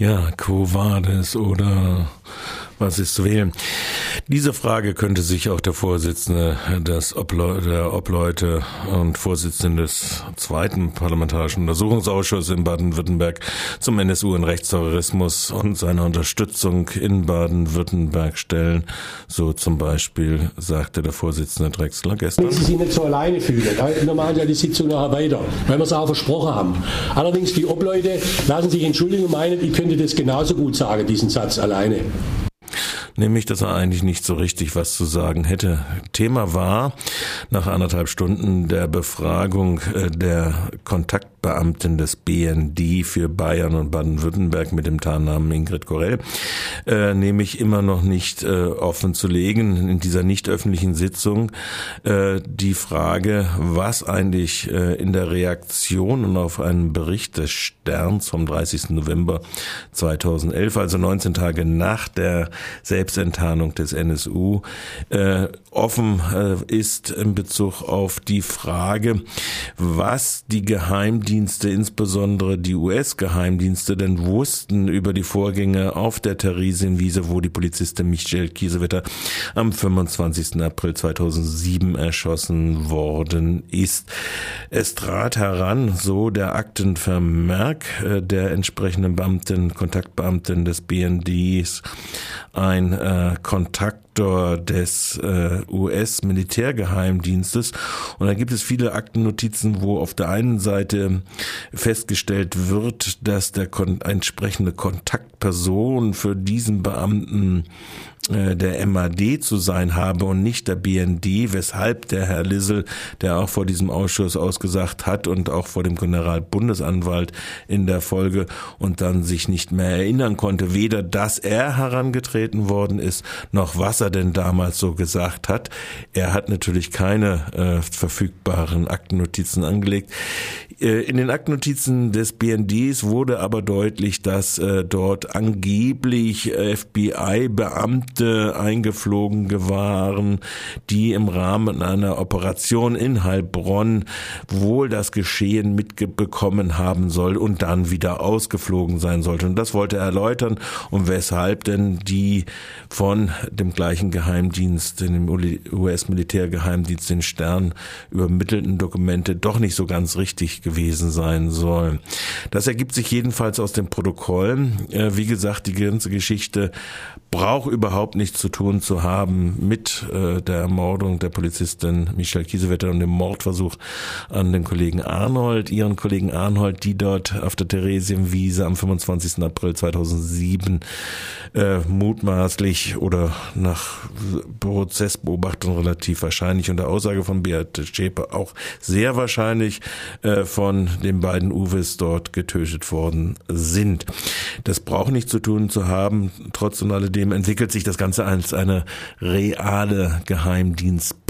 Ja, Quo Vadis oder was ist zu wählen? Diese Frage könnte sich auch der Vorsitzende des Oble der Obleute und Vorsitzende des zweiten Parlamentarischen Untersuchungsausschusses in Baden-Württemberg zum NSU und Rechtsterrorismus und seiner Unterstützung in Baden-Württemberg stellen. So zum Beispiel sagte der Vorsitzende Drexler gestern. Wenn Sie sich nicht so alleine fühlen, wir machen ja die Sitzung nachher weiter, weil wir es auch versprochen haben. Allerdings die Obleute lassen sich entschuldigen und meinen, ich könnte das genauso gut sagen, diesen Satz alleine nämlich, dass er eigentlich nicht so richtig was zu sagen hätte. Thema war nach anderthalb Stunden der Befragung äh, der Kontaktbeamtin des BND für Bayern und Baden-Württemberg mit dem Tarnnamen Ingrid Gorell, äh, nämlich immer noch nicht äh, offen zu legen in dieser nicht öffentlichen Sitzung äh, die Frage, was eigentlich äh, in der Reaktion und auf einen Bericht des Sterns vom 30. November 2011, also 19 Tage nach der Selbst Selbstenttarnung des NSU äh, offen äh, ist in Bezug auf die Frage, was die Geheimdienste, insbesondere die US-Geheimdienste, denn wussten über die Vorgänge auf der Theresienwiese, wo die Polizistin Michelle Kiesewetter am 25. April 2007 erschossen worden ist. Es trat heran, so der Aktenvermerk äh, der entsprechenden Beamtin, Kontaktbeamtin des BNDs, ein äh, Kontaktor des äh, US-Militärgeheimdienstes. Und da gibt es viele Aktennotizen, wo auf der einen Seite festgestellt wird, dass der kon entsprechende Kontaktperson für diesen Beamten äh, der MAD zu sein habe und nicht der BND, weshalb der Herr Lissel, der auch vor diesem Ausschuss ausgesagt hat und auch vor dem Generalbundesanwalt in der Folge und dann sich nicht mehr erinnern konnte, weder dass er herangetreten worden ist, noch was er denn damals so gesagt hat. Er hat natürlich keine äh, verfügbaren Aktennotizen angelegt. Äh, in den Aktennotizen des BNDs wurde aber deutlich, dass äh, dort angeblich FBI-Beamte eingeflogen waren, die im Rahmen einer Operation in Heilbronn wohl das Geschehen mitbekommen haben soll und dann wieder ausgeflogen sein sollte. Und das wollte er erläutern und weshalb denn die von dem gleichen Geheimdienst, dem US-Militärgeheimdienst, den Stern übermittelten Dokumente doch nicht so ganz richtig gewesen sein sollen. Das ergibt sich jedenfalls aus dem Protokoll. Äh, wie gesagt, die ganze Geschichte braucht überhaupt nichts zu tun zu haben mit äh, der Ermordung der Polizistin Michelle Kiesewetter und dem Mordversuch an den Kollegen Arnold, ihren Kollegen Arnold, die dort auf der Theresienwiese am 25. April 2007 äh, mutmaßlich oder nach Prozessbeobachtung relativ wahrscheinlich und der Aussage von Beate Schäpe auch sehr wahrscheinlich äh, von den beiden Uwes dort getötet worden sind. Das braucht nichts zu tun zu haben, trotz und alledem Außerdem entwickelt sich das Ganze als eine reale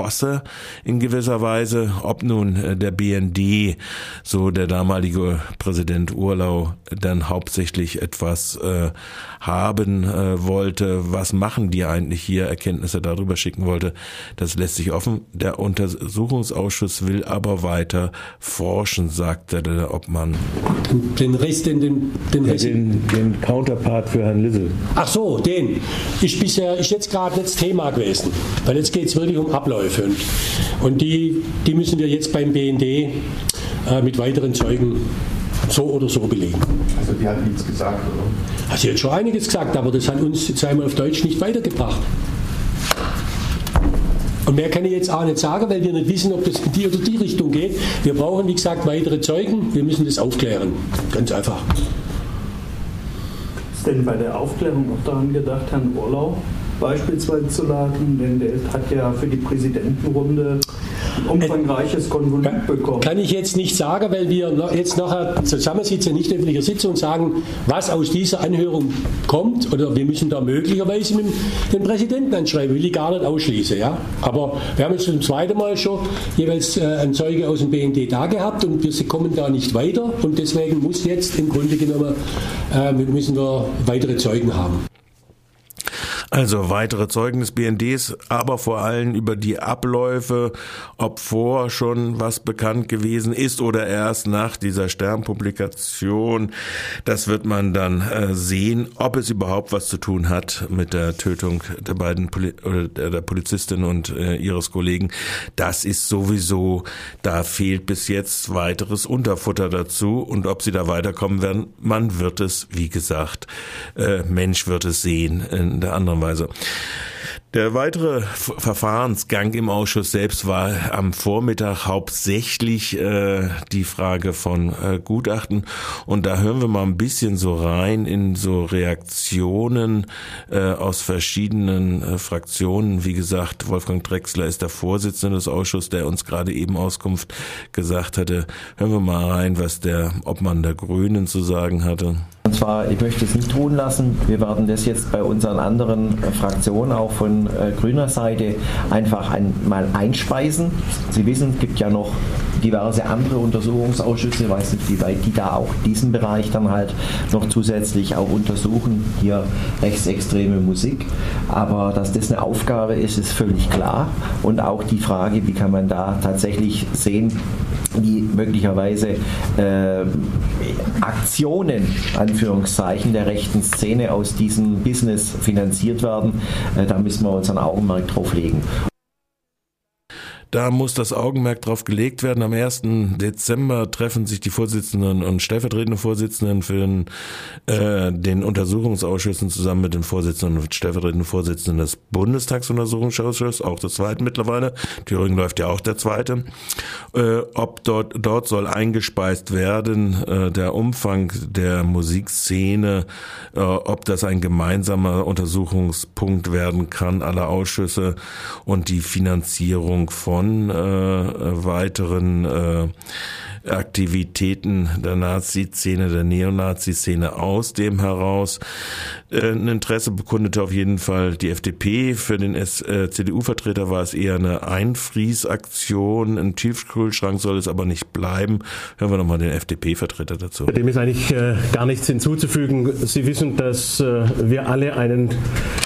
Geheimdienstposse in gewisser Weise. Ob nun äh, der BND, so der damalige Präsident Urlau, dann hauptsächlich etwas äh, haben äh, wollte, was machen die eigentlich hier, Erkenntnisse darüber schicken wollte, das lässt sich offen. Der Untersuchungsausschuss will aber weiter forschen, sagte der Obmann. Den Rest, den, den, den, ja, den, den Counterpart für Herrn Lissel. Ach so, den ist bisher ist jetzt gerade das Thema gewesen, weil jetzt geht es wirklich um Abläufe und, und die, die müssen wir jetzt beim BND äh, mit weiteren Zeugen so oder so belegen. Also die hat nichts gesagt, oder? Sie hat schon einiges gesagt, aber das hat uns jetzt einmal auf Deutsch nicht weitergebracht. Und mehr kann ich jetzt auch nicht sagen, weil wir nicht wissen, ob das in die oder die Richtung geht. Wir brauchen, wie gesagt, weitere Zeugen. Wir müssen das aufklären. Ganz einfach ist denn bei der Aufklärung auch daran gedacht, Herrn Urlau beispielsweise zu laden? Denn der hat ja für die Präsidentenrunde ein umfangreiches Konvolut bekommen. Kann ich jetzt nicht sagen, weil wir jetzt nachher zusammensitzen, nicht öffentlicher Sitzung und sagen, was aus dieser Anhörung kommt. Oder wir müssen da möglicherweise mit dem Präsidenten anschreiben, will ich gar nicht ausschließen. Ja? Aber wir haben jetzt zum zweiten Mal schon jeweils äh, einen Zeuge aus dem BND da gehabt und wir kommen da nicht weiter. Und deswegen muss jetzt im Grunde genommen, äh, müssen wir weitere Zeugen haben. Also weitere Zeugen des BNDs, aber vor allem über die Abläufe, ob vor schon was bekannt gewesen ist oder erst nach dieser Sternpublikation. Das wird man dann äh, sehen, ob es überhaupt was zu tun hat mit der Tötung der beiden Poli oder der Polizistin und äh, ihres Kollegen. Das ist sowieso, da fehlt bis jetzt weiteres Unterfutter dazu und ob sie da weiterkommen werden, man wird es, wie gesagt, äh, Mensch wird es sehen in der anderen Weise. Der weitere Verfahrensgang im Ausschuss selbst war am Vormittag hauptsächlich äh, die Frage von äh, Gutachten und da hören wir mal ein bisschen so rein in so Reaktionen äh, aus verschiedenen äh, Fraktionen. Wie gesagt, Wolfgang Drexler ist der Vorsitzende des Ausschusses, der uns gerade eben Auskunft gesagt hatte. Hören wir mal rein, was der Obmann der Grünen zu sagen hatte. Und zwar, ich möchte es nicht tun lassen. Wir werden das jetzt bei unseren anderen Fraktionen auch von äh, grüner Seite einfach ein, mal einspeisen. Sie wissen, es gibt ja noch diverse andere Untersuchungsausschüsse, ich weiß nicht, wie weit die da auch diesen Bereich dann halt noch zusätzlich auch untersuchen, hier rechtsextreme Musik. Aber dass das eine Aufgabe ist, ist völlig klar. Und auch die Frage, wie kann man da tatsächlich sehen, wie möglicherweise äh, Aktionen, Anführungszeichen, der rechten Szene aus diesem Business finanziert werden, äh, da müssen wir unseren Augenmerk drauf legen. Da muss das Augenmerk drauf gelegt werden. Am 1. Dezember treffen sich die Vorsitzenden und stellvertretenden Vorsitzenden für den, äh, den Untersuchungsausschüssen zusammen mit den Vorsitzenden und stellvertretenden Vorsitzenden des Bundestagsuntersuchungsausschusses, auch des zweiten mittlerweile. Thüringen läuft ja auch der zweite. Äh, ob dort, dort soll eingespeist werden, äh, der Umfang der Musikszene, äh, ob das ein gemeinsamer Untersuchungspunkt werden kann aller Ausschüsse und die Finanzierung von von äh, weiteren äh, Aktivitäten der Nazi-Szene, der Neonazi-Szene aus dem heraus. Äh, ein Interesse bekundete auf jeden Fall die FDP. Für den äh, CDU-Vertreter war es eher eine Einfriesaktion. Ein Tiefkühlschrank soll es aber nicht bleiben. Hören wir nochmal den FDP-Vertreter dazu. Dem ist eigentlich äh, gar nichts hinzuzufügen. Sie wissen, dass wir alle ein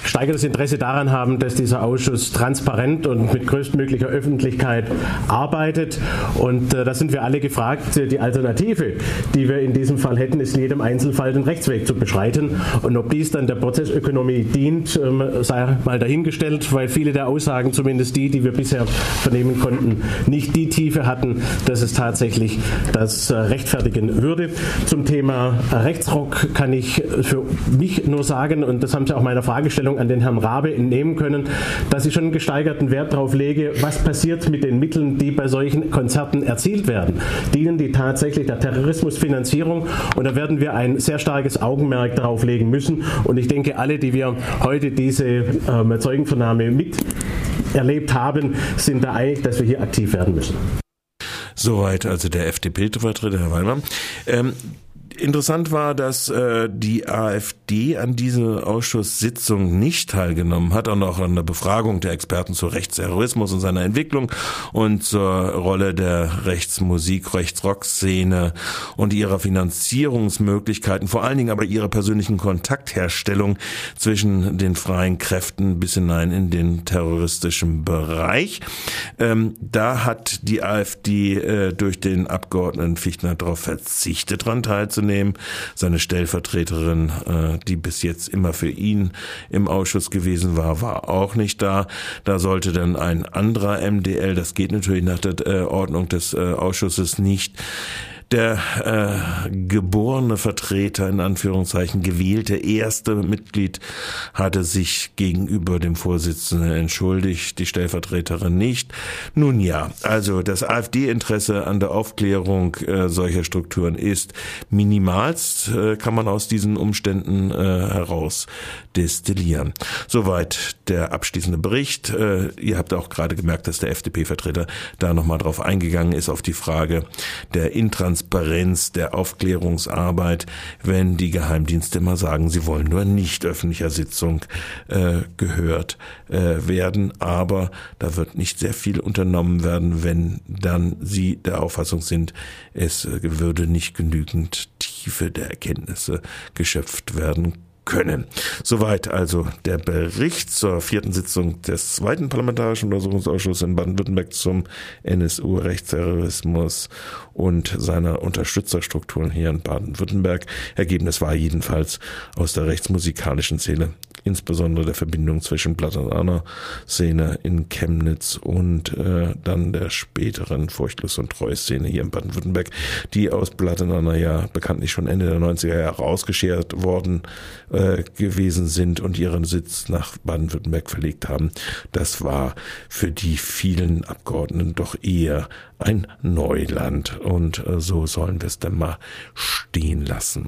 steigertes Interesse daran haben, dass dieser Ausschuss transparent und mit größtmöglicher Öffentlichkeit arbeitet. Und da sind wir alle gefragt, gefragt, die Alternative, die wir in diesem Fall hätten, ist in jedem Einzelfall den Rechtsweg zu beschreiten. Und ob dies dann der Prozessökonomie dient, ähm, sei mal dahingestellt, weil viele der Aussagen, zumindest die, die wir bisher vernehmen konnten, nicht die Tiefe hatten, dass es tatsächlich das äh, rechtfertigen würde. Zum Thema Rechtsrock kann ich für mich nur sagen, und das haben Sie auch meiner Fragestellung an den Herrn Rabe entnehmen können, dass ich schon einen gesteigerten Wert darauf lege, was passiert mit den Mitteln, die bei solchen Konzerten erzielt werden dienen die tatsächlich der Terrorismusfinanzierung. Und da werden wir ein sehr starkes Augenmerk darauf legen müssen. Und ich denke, alle, die wir heute diese ähm, Zeugenvernahme miterlebt haben, sind da einig, dass wir hier aktiv werden müssen. Soweit also der FDP-Vertreter, Herr Wallmann. Ähm, Interessant war, dass äh, die AfD an dieser Ausschusssitzung nicht teilgenommen hat und auch an der Befragung der Experten zu Rechtsterrorismus und seiner Entwicklung und zur Rolle der Rechtsmusik, Rechtsrock-Szene und ihrer Finanzierungsmöglichkeiten, vor allen Dingen aber ihrer persönlichen Kontaktherstellung zwischen den freien Kräften bis hinein in den terroristischen Bereich. Ähm, da hat die AfD äh, durch den Abgeordneten Fichtner darauf verzichtet, daran teilzunehmen. Seine Stellvertreterin, äh, die bis jetzt immer für ihn im Ausschuss gewesen war, war auch nicht da. Da sollte dann ein anderer MDL, das geht natürlich nach der äh, Ordnung des äh, Ausschusses nicht, der äh, geborene Vertreter, in Anführungszeichen gewählte erste Mitglied, hatte sich gegenüber dem Vorsitzenden entschuldigt, die Stellvertreterin nicht. Nun ja, also das AfD-Interesse an der Aufklärung äh, solcher Strukturen ist minimalst, äh, kann man aus diesen Umständen äh, heraus destillieren. Soweit der abschließende Bericht. Äh, ihr habt auch gerade gemerkt, dass der FDP-Vertreter da nochmal drauf eingegangen ist, auf die Frage der Intrans Transparenz der Aufklärungsarbeit, wenn die Geheimdienste immer sagen, sie wollen nur nicht öffentlicher Sitzung äh, gehört äh, werden. Aber da wird nicht sehr viel unternommen werden, wenn dann sie der Auffassung sind, es würde nicht genügend Tiefe der Erkenntnisse geschöpft werden können. Soweit also der Bericht zur vierten Sitzung des zweiten Parlamentarischen Untersuchungsausschusses in Baden-Württemberg zum NSU-Rechtsterrorismus und seiner Unterstützerstrukturen hier in Baden-Württemberg. Ergebnis war jedenfalls aus der rechtsmusikalischen Szene insbesondere der Verbindung zwischen Platananer Szene in Chemnitz und äh, dann der späteren Furchtlos und Treu Szene hier in Baden-Württemberg, die aus Platananer ja bekanntlich schon Ende der 90er Jahre ausgeschert worden äh, gewesen sind und ihren Sitz nach Baden-Württemberg verlegt haben. Das war für die vielen Abgeordneten doch eher ein Neuland und äh, so sollen wir es dann mal stehen lassen.